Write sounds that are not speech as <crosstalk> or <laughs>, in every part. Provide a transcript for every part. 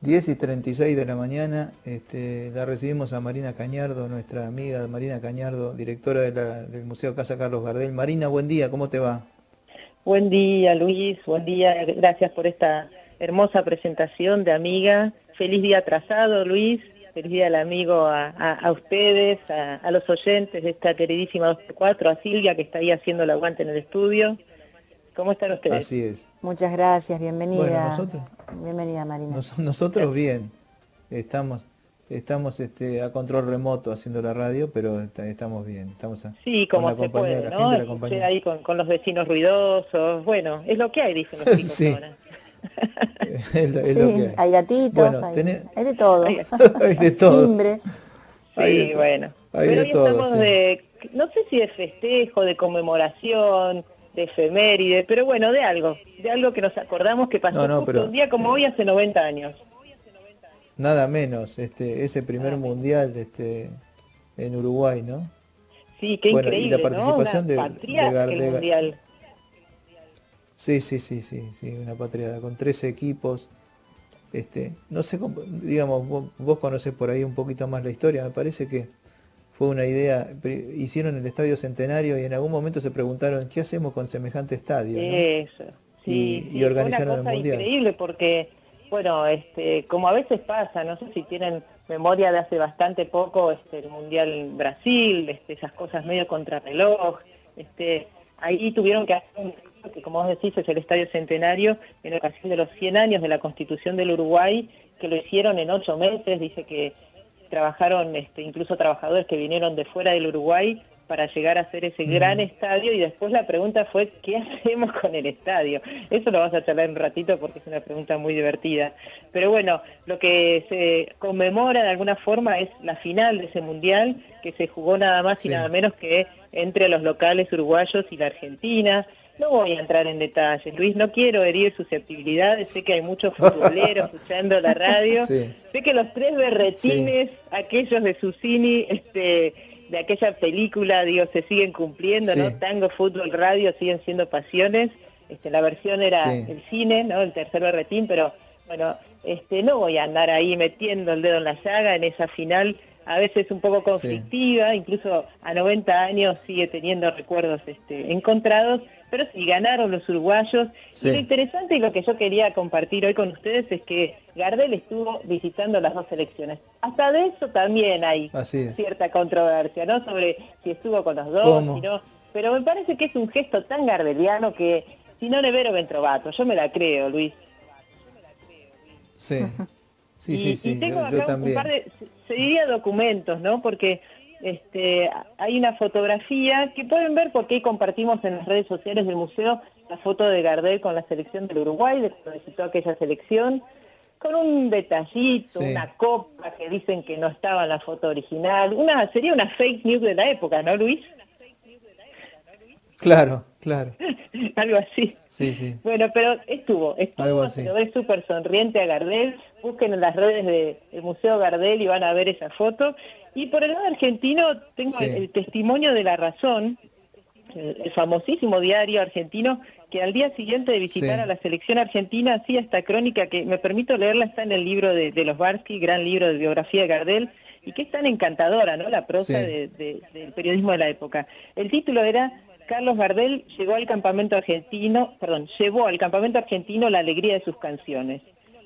10 y 36 de la mañana este, la recibimos a Marina Cañardo, nuestra amiga Marina Cañardo, directora del Museo Casa Carlos Gardel. Marina, buen día, ¿cómo te va? Buen día, Luis, buen día, gracias por esta hermosa presentación de amiga. Feliz día atrasado, Luis, feliz día al amigo, a, ustedes, a, los oyentes de esta queridísima 2x4, a Silvia que está ahí haciendo el aguante en el estudio. ¿Cómo están ustedes? Así es. Muchas gracias, bienvenida. Bueno, nosotros, bienvenida Marina. nosotros bien, estamos estamos este, a control remoto haciendo la radio, pero estamos bien. Estamos sí, como se puede, ¿no? ahí con, los vecinos ruidosos. Bueno, es lo que hay, dicen los chicos <laughs> sí. <laughs> es, lo, que hay. hay gatitos, hay, de <laughs> todo. hay de todo. Timbres. Sí, bueno. Pero hoy estamos de, no sé si de festejo, de conmemoración, de efeméride, pero bueno, de algo, de algo que nos acordamos que pasó un día como hoy hace 90 años. Nada menos, este, ese primer mundial este, en Uruguay, ¿no? Sí, qué increíble, y la participación de, de, mundial. Sí, sí, sí, sí, sí, una patriada con 13 equipos. Este, no sé, digamos, vos, vos conocés por ahí un poquito más la historia, me parece que fue una idea, hicieron el Estadio Centenario y en algún momento se preguntaron, ¿qué hacemos con semejante estadio? Eso, sí, y, organizaron una cosa increíble porque, bueno, este, como a veces pasa, no sé si tienen memoria de hace bastante poco, este, el Mundial en Brasil, este, esas cosas medio contrarreloj, este, ahí tuvieron que hacer un que como vos decís es el Estadio Centenario en ocasión de los 100 años de la Constitución del Uruguay, que lo hicieron en ocho meses, dice que trabajaron este, incluso trabajadores que vinieron de fuera del Uruguay para llegar a hacer ese gran estadio y después la pregunta fue ¿qué <laughs> hacemos con el estadio? Eso lo vas a charlar un ratito porque es una pregunta muy divertida. Pero bueno, lo que se conmemora de alguna forma es la final de ese mundial que se jugó nada más y nada menos que entre los locales uruguayos y la Argentina. No voy a entrar en detalles, Luis, no quiero herir susceptibilidades, sé que hay muchos futboleros <laughs> escuchando la radio, sé que los tres berretines, aquellos de Susini, este, de aquella película, digo, se siguen cumpliendo, ¿no? Tango, fútbol, radio siguen siendo pasiones, este, la versión era el cine, ¿no? El tercer berretín, pero bueno, este, no voy a andar ahí metiendo el dedo en la llaga en esa final. A veces un poco conflictiva, incluso a 90 años sigue teniendo recuerdos este, encontrados, pero sí ganaron los uruguayos. Y lo interesante y lo que yo quería compartir hoy con ustedes es que Gardel estuvo visitando las dos selecciones. Hasta de eso también hay cierta controversia, ¿no? Sobre si estuvo con los dos, si no. Pero me parece que es un gesto tan gardeliano que si no le vero ventrovato, yo me la creo, Luis. Sí. <laughs> Sí, sí, tengo acá un par de, se diría documentos, ¿no? Porque este, hay una fotografía que pueden ver porque ahí compartimos en las redes sociales del museo la foto de Gardel con la selección del Uruguay, de cuando visitó aquella selección, con un detallito, una copa que dicen que no estaba en la foto original. Una, sería una fake news de la época, ¿no, Luis? Claro, claro. <laughs> Algo así. Sí, sí. Bueno, pero estuvo, estuvo, se lo ve súper sonriente a Gardel. Busquen en las redes del Museo Gardel y van a ver esa foto. Y por el lado argentino tengo el, testimonio de La Razón, el, famosísimo diario argentino, que al día siguiente de visitar a la selección argentina hacía esta crónica que me permito leerla, está en el libro de, los Barsky, gran libro de biografía de Gardel, y que es tan encantadora, ¿no? La prosa del periodismo de la época. El título era Carlos Gardel llegó al campamento argentino, perdón, llevó al campamento argentino la alegría de sus canciones.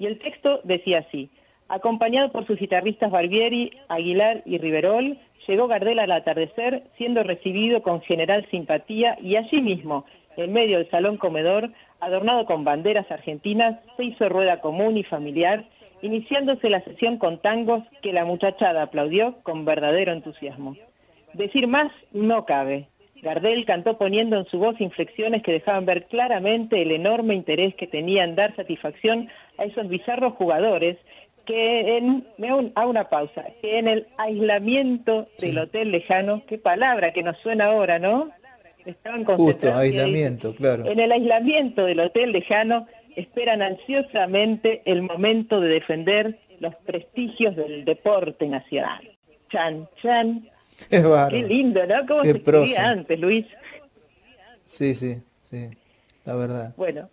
Y el texto decía así, acompañado por sus guitarristas Barbieri, Aguilar y Riverol, llegó Gardel al atardecer, siendo recibido con general simpatía y allí mismo, en medio del salón comedor, adornado con banderas argentinas, se hizo rueda común y familiar, iniciándose la sesión con tangos que la muchachada aplaudió con verdadero entusiasmo. Decir más no cabe, Gardel cantó poniendo en su voz inflexiones que dejaban ver claramente el enorme interés que tenía en dar satisfacción a esos bizarros jugadores que en, me hago una pausa, que en el aislamiento del hotel lejano, qué palabra que nos suena ahora, ¿no? Estaban Justo, aislamiento, claro. En el aislamiento del hotel lejano esperan ansiosamente el momento de defender los prestigios del deporte nacional. Chan, chan, <laughs> Qué, lindo, ¿no? ¿Cómo se escribía antes, Luis? Sí, sí, sí, la verdad. Bueno,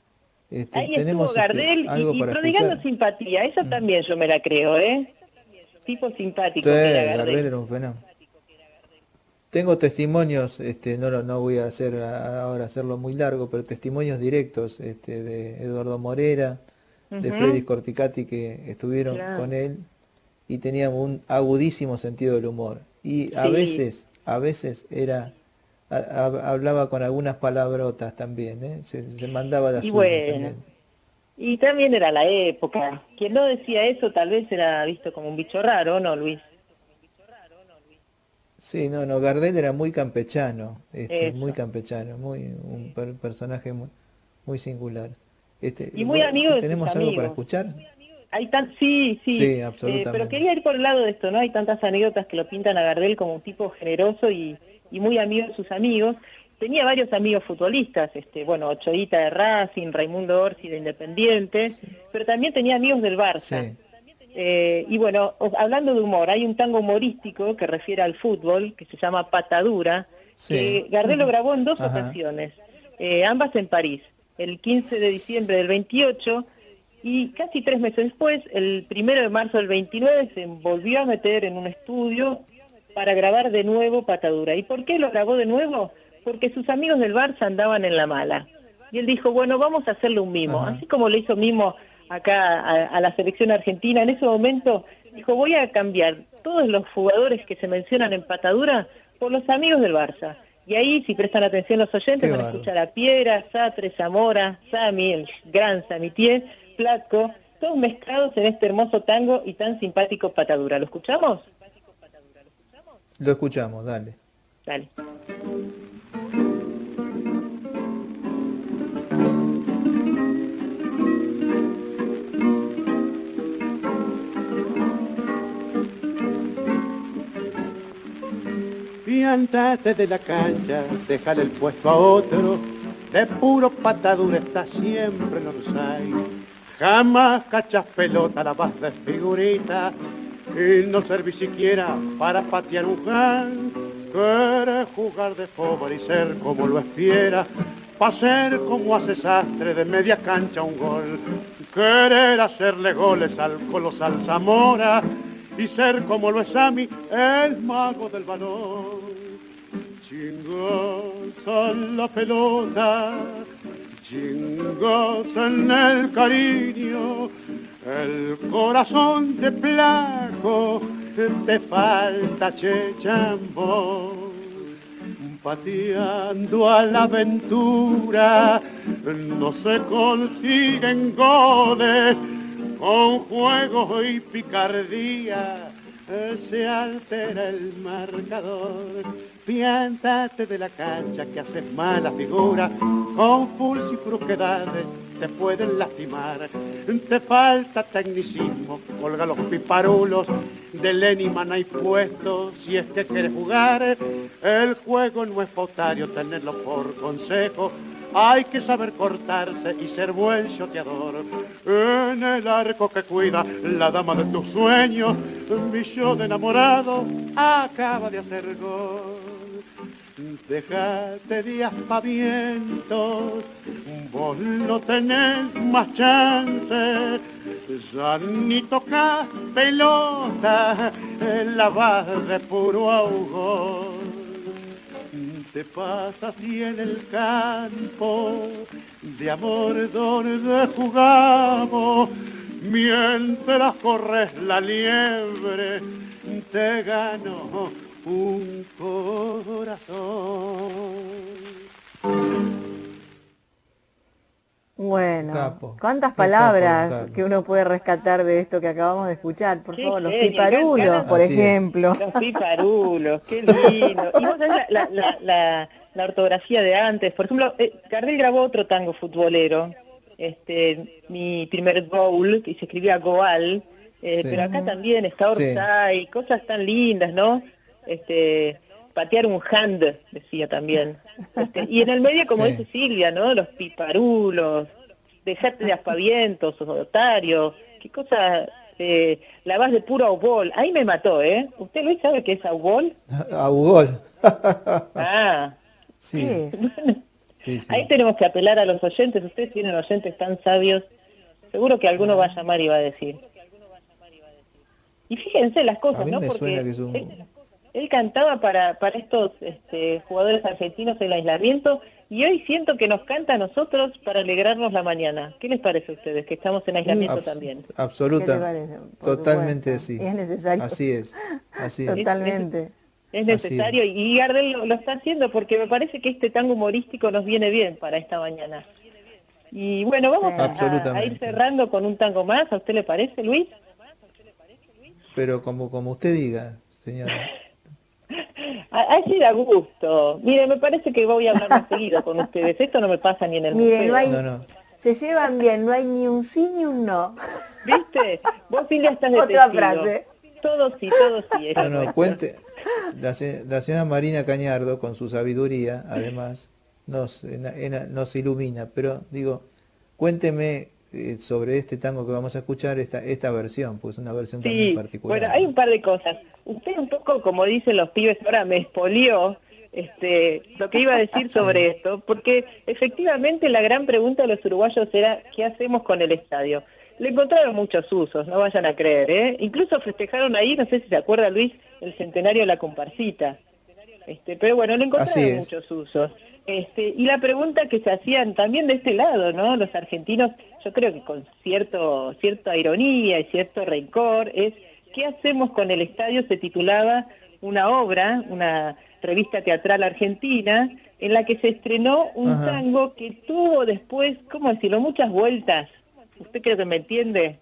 Este, Ahí tenemos estuvo este, Gardel y, prodigando simpatía, eso mm. también yo me la creo, ¿eh? Tipo simpático. Sí, Gardel. era un fenómeno. Tengo testimonios, este, no, no voy a hacer ahora hacerlo muy largo, pero testimonios directos este, de Eduardo Morera, de Freddy Corticati que estuvieron con él y tenían un agudísimo sentido del humor. Y a veces, a veces era hablaba con algunas palabrotas también, ¿eh? se, mandaba de y bueno, Y también era la época. Quien no decía eso tal vez era visto como un bicho raro, ¿no, Luis? Sí, no, no, Gardel era muy campechano, este, muy campechano, muy un personaje muy, muy singular. Este, y muy amigo de ¿Tenemos algo para escuchar? Hay tan, sí, sí, sí eh, pero quería ir por el lado de esto, ¿no? Hay tantas anécdotas que lo pintan a Gardel como un tipo generoso y, y muy amigo de sus amigos. Tenía varios amigos futbolistas, este, bueno, Ochoita de Racing, Raimundo Orsi de Independiente, pero también tenía amigos del Barça. Eh, y bueno, hablando de humor, hay un tango humorístico que refiere al fútbol, que se llama Patadura, que Gardel lo grabó en dos ocasiones, eh, ambas en París, el 15 de diciembre del 28 y casi tres meses después, el primero de marzo del 29, se volvió a meter en un estudio para grabar de nuevo Patadura. ¿Y por qué lo grabó de nuevo? Porque sus amigos del Barça andaban en la mala. Y él dijo, bueno, vamos a hacerle un mimo. Así como le hizo mimo acá a, la selección argentina, en ese momento dijo, voy a cambiar todos los jugadores que se mencionan en Patadura por los amigos del Barça. Y ahí, si prestan atención los oyentes, van a escuchar a Piedra, Satre, Zamora, Sami, el gran Samitier, Platco, todos mezclados en este hermoso tango y tan simpático Patadura. ¿Lo escuchamos? Lo escuchamos, dale. Dale. Piántate de la cancha, déjale el puesto a otro, de puro patadura está siempre en los hay. Jamás cachas pelota, la vas de figurita, y no serví siquiera para patear un can. Quieres jugar de fútbol y ser como lo espiera, pa' ser como hace sastre de media cancha un gol. Querer hacerle goles al colosal Zamora y ser como lo es a mí, el mago del balón. Chingos la pelota, chingos en el cariño, el corazón de placo te falta chechambo pateando a la aventura no se consiguen goles con juego y picardía se altera el marcador piéntate de la cancha que haces mala figura con pulso y frusquedades te pueden lastimar. Te falta tecnicismo, colga los piparulos, de Leniman hay puesto, si es que quieres jugar. El juego no es potario, tenerlo por consejo. Hay que saber cortarse y ser buen shoteador. En el arco que cuida la dama de tus sueños, mi yo de enamorado acaba de hacer gol. Déjate de aspavientos, vos no tenés más chance, ya ni tocas pelota, la vas de puro ahogo. Te pasas y en el campo, de amor donde jugamos, mientras corres la liebre, te gano un corazón. Bueno, cuántas palabras que uno puede rescatar de esto que acabamos de escuchar. Por favor, los piparulos, por ejemplo. Los piparulos, qué lindo. Y vos sabés la, ortografía de antes. Por ejemplo, eh, grabó otro tango futbolero, este, mi primer goal, que se escribía Goal, eh, pero acá también está Orsay, cosas tan lindas, ¿no? este, patear un hand, decía también. Este, y en el medio, como dice Silvia, ¿no? Los piparulos, dejarte de aspavientos, otario, qué cosa, eh, la vas de puro augol. Ahí me mató, ¿eh? ¿Usted Luis sabe qué es augol? <laughs> Augol. ah. <laughs> Sí. Ahí tenemos que apelar a los oyentes, ustedes tienen oyentes tan sabios, seguro que alguno va a llamar y va a decir. Y fíjense las cosas, ¿no? Porque él, cantaba para, para estos este, jugadores argentinos en el aislamiento y hoy siento que nos canta a nosotros para alegrarnos la mañana. ¿Qué les parece a ustedes? Que estamos en aislamiento también. Absoluta. Totalmente así. Es necesario. Así es. Así es. <laughs> Totalmente. Es necesario y Gardel lo, está haciendo porque me parece que este tango humorístico nos viene bien para esta mañana. Y bueno, vamos a, ir cerrando con un tango más, ¿a usted le parece, Luis? Pero como, como usted diga, señora. <laughs> Así da gusto. Mire, me parece que voy a hablar más seguido con ustedes. Esto no me pasa ni en el Mire, no Se llevan bien, no hay ni un sí ni un no. ¿Viste? Vos, Silvia, estás de Otra frase. Todo sí, todo sí. No, no, cuente. La, señora Marina Cañardo, con su sabiduría, además, nos, nos ilumina. Pero digo, cuénteme eh, sobre este tango que vamos a escuchar, esta, esta versión, pues una versión también particular. Bueno, hay un par de cosas. Usted un poco, como dicen los pibes, ahora me espolió este, lo que iba a decir sobre esto, porque efectivamente la gran pregunta de los uruguayos era ¿qué hacemos con el estadio? Le encontraron muchos usos, no vayan a creer, ¿eh? Incluso festejaron ahí, no sé si se acuerda Luis, el centenario de la comparsita. Este, pero bueno, le encontraron muchos usos. Este, y la pregunta que se hacían también de este lado, ¿no? Los argentinos, yo creo que con cierto, cierta ironía y cierto rencor, es ¿qué hacemos con el estadio? Se titulaba una obra, una revista teatral argentina, en la que se estrenó un tango que tuvo después, ¿cómo decirlo?, muchas vueltas. ¿Usted creo que me entiende?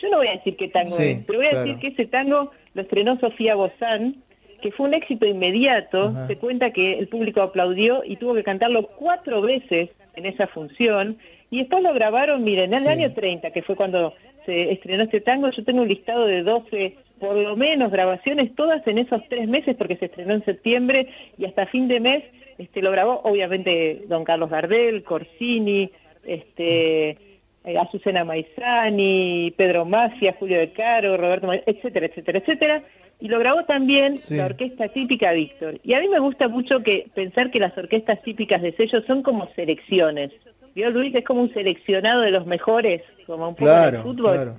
Yo no voy a decir qué tango es, pero voy a decir que ese tango lo estrenó Sofía Bozán, que fue un éxito inmediato, se cuenta que el público aplaudió y tuvo que cantarlo cuatro veces en esa función, y después lo grabaron, miren, en el año 30, que fue cuando se estrenó este tango, yo tengo un listado de 12, por lo menos, grabaciones, todas en esos tres meses, porque se estrenó en septiembre y hasta fin de mes este, lo grabó, obviamente, don Carlos Gardel, Corsini, este, eh, Azucena Maizani, Pedro Macia, Julio De Caro, Roberto, etcétera, etcétera, etcétera y lo grabó también la orquesta típica Víctor. Y a mí me gusta mucho que pensar que las orquestas típicas de sello son como selecciones. ¿Vio Luis? Es como un seleccionado de los mejores, como un poco de fútbol.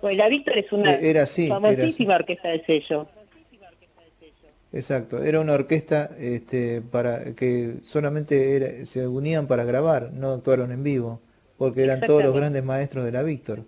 Pues la Víctor es una era famosísima orquesta de sello. Exacto, era una orquesta este, para que solamente se unían para grabar, no actuaron en vivo, porque eran todos los grandes maestros de la Víctor.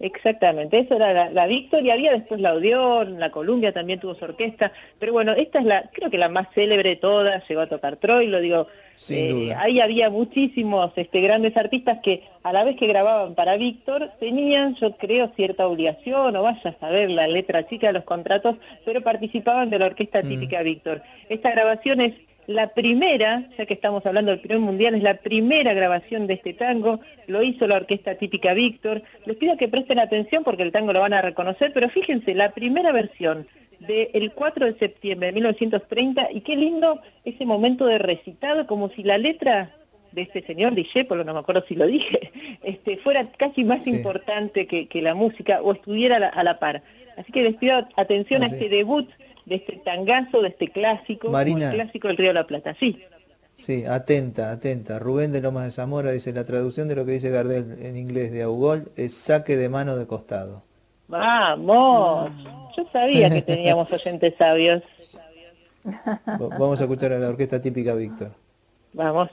Exactamente, eso era la, la Víctor y había después la Odeón, la Columbia también tuvo su orquesta, pero bueno, esta es la, creo que la más célebre de todas, llegó a tocar Troy, lo digo, eh, ahí había muchísimos este, grandes artistas que a la vez que grababan para Víctor tenían, yo creo, cierta obligación, o vaya a saber la letra chica de los contratos, pero participaban de la orquesta mm. típica Víctor. Esta grabación es la primera, ya que estamos hablando del primer mundial, es la primera grabación de este tango, lo hizo la orquesta típica Víctor. Les pido que presten atención porque el tango lo van a reconocer, pero fíjense, la primera versión del 4 de septiembre de 1930, y qué lindo ese momento de recitado, como si la letra de este señor Dijépolo, no me acuerdo si lo dije, <laughs> este, fuera casi más importante que, la música o estuviera a la, par. Así que les pido atención a este debut de este tangazo, de este clásico, Marina, el clásico del Río de la Plata. Sí. Sí, atenta, atenta. Rubén de Lomas de Zamora dice, la traducción de lo que dice Gardel en inglés de Augol es saque de mano de costado. Vamos, yo sabía que teníamos <laughs> oyentes sabios. Vamos a escuchar a la orquesta típica Víctor. Vamos.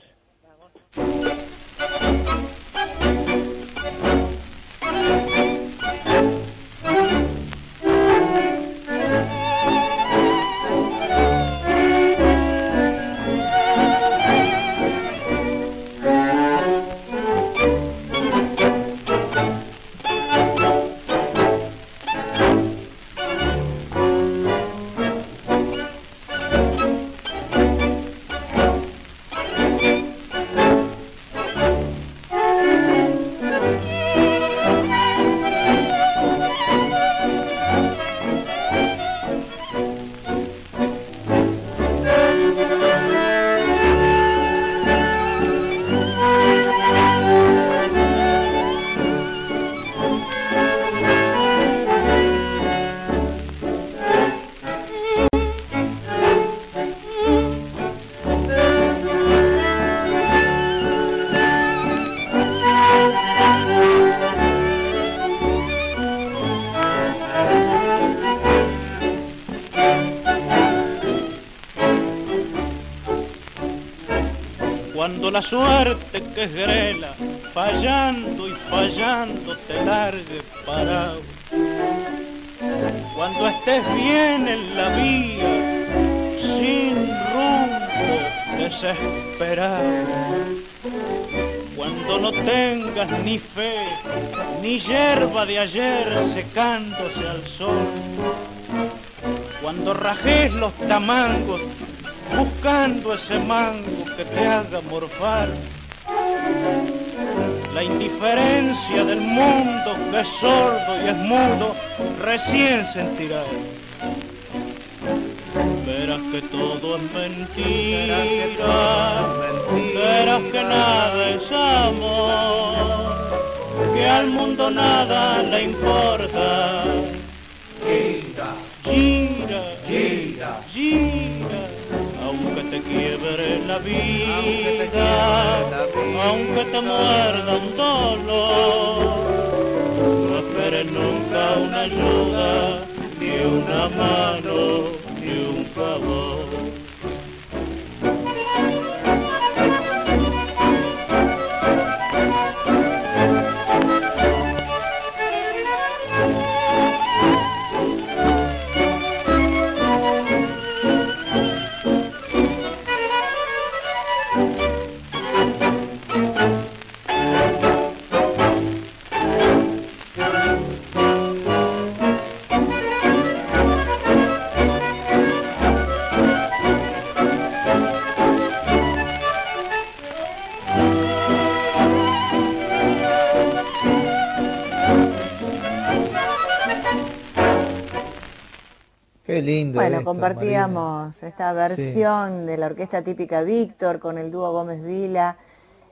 Suerte que es grela, fallando y fallando te largue parado. Cuando estés bien en la vía, sin rumbo, desesperado. Cuando no tengas ni fe, ni hierba de ayer secándose al sol. Cuando rajes los tamangos buscando ese mango que te haga morfar. La indiferencia del mundo que es sordo y es mudo, recién sentirás. Verás que todo es mentira, verás que nada es amor, que al mundo nada le importa. Gira, gira, gira, gira aunque te quiebre la vida, aunque te muerda un dolor, no esperes nunca una ayuda, ni una mano, ni un favor. Bueno, compartíamos esta versión de la orquesta típica Víctor con el dúo Gómez Vila,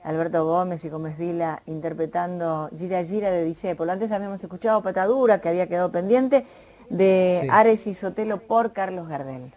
Alberto Gómez y Gómez Vila interpretando Gira Gira de Discepolo. Antes habíamos escuchado Patadura, que había quedado pendiente, de Ares y Sotelo por Carlos Gardel.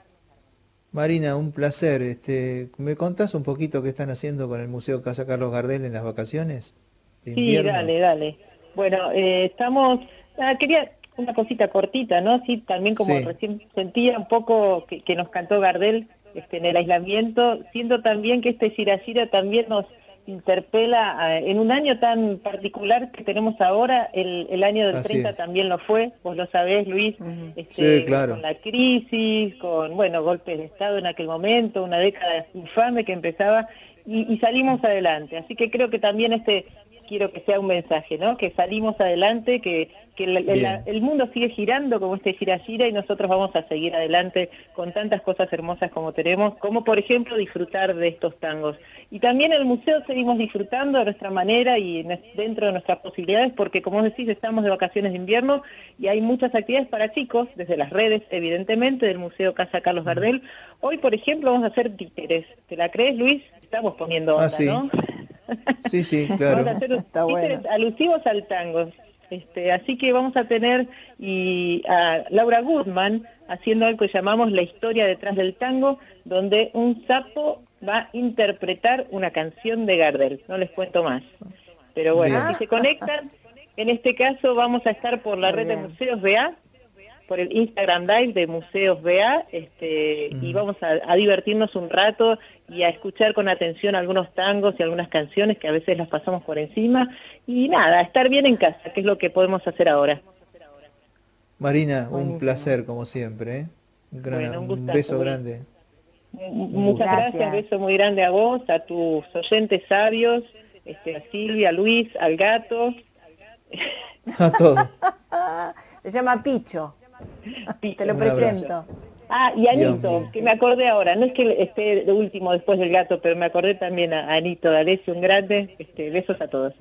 Marina, un placer. Este, ¿Me contás un poquito qué están haciendo con el Museo Casa Carlos Gardel en las vacaciones? sí, dale, dale. Bueno, eh, estamos... Ah, quería una cosita cortita, ¿no? Sí, también como recién sentía un poco que, nos cantó Gardel este, en el aislamiento, siendo también que este Shirashira también nos interpela en un año tan particular que tenemos ahora, el, año del 30 también lo fue, vos lo sabés Luis, este, con la crisis, con bueno golpes de Estado en aquel momento, una década infame que empezaba y, y salimos adelante. Así que creo que también este quiero que sea un mensaje, ¿no? Que salimos adelante, que, el, mundo sigue girando como este gira gira y nosotros vamos a seguir adelante con tantas cosas hermosas como tenemos, como por ejemplo disfrutar de estos tangos. Y también el museo seguimos disfrutando de nuestra manera y dentro de nuestras posibilidades, porque como decís, estamos de vacaciones de invierno y hay muchas actividades para chicos, desde las redes, evidentemente, del Museo Casa Carlos Gardel. Hoy, por ejemplo, vamos a hacer títeres. ¿Te la crees, Luis? Estamos poniendo ah, onda, ¿no? Sí, sí, <laughs> claro. alusivos al tango. Este, así que vamos a tener y a Laura Goodman haciendo algo que llamamos la historia detrás del tango, donde un sapo va a interpretar una canción de Gardel. No les cuento más. Pero bueno, si se conectan, en este caso vamos a estar por la red de museos BA por el Instagram Live de Museos BA este, y vamos a, divertirnos un rato y a escuchar con atención algunos tangos y algunas canciones que a veces las pasamos por encima y nada, estar bien en casa, que es lo que podemos hacer ahora. Marina, un placer como siempre. ¿eh? Un, beso grande. Muchas gracias. beso muy grande a vos, a tus oyentes sabios, este, a Silvia, a Luis, al gato. A todos. <laughs> Se llama Picho. Te lo presento. Ah, y Anito, que me acordé ahora, no es que esté último después del gato, pero me acordé también a Anito D'Alessio, un grande, este, besos a todos.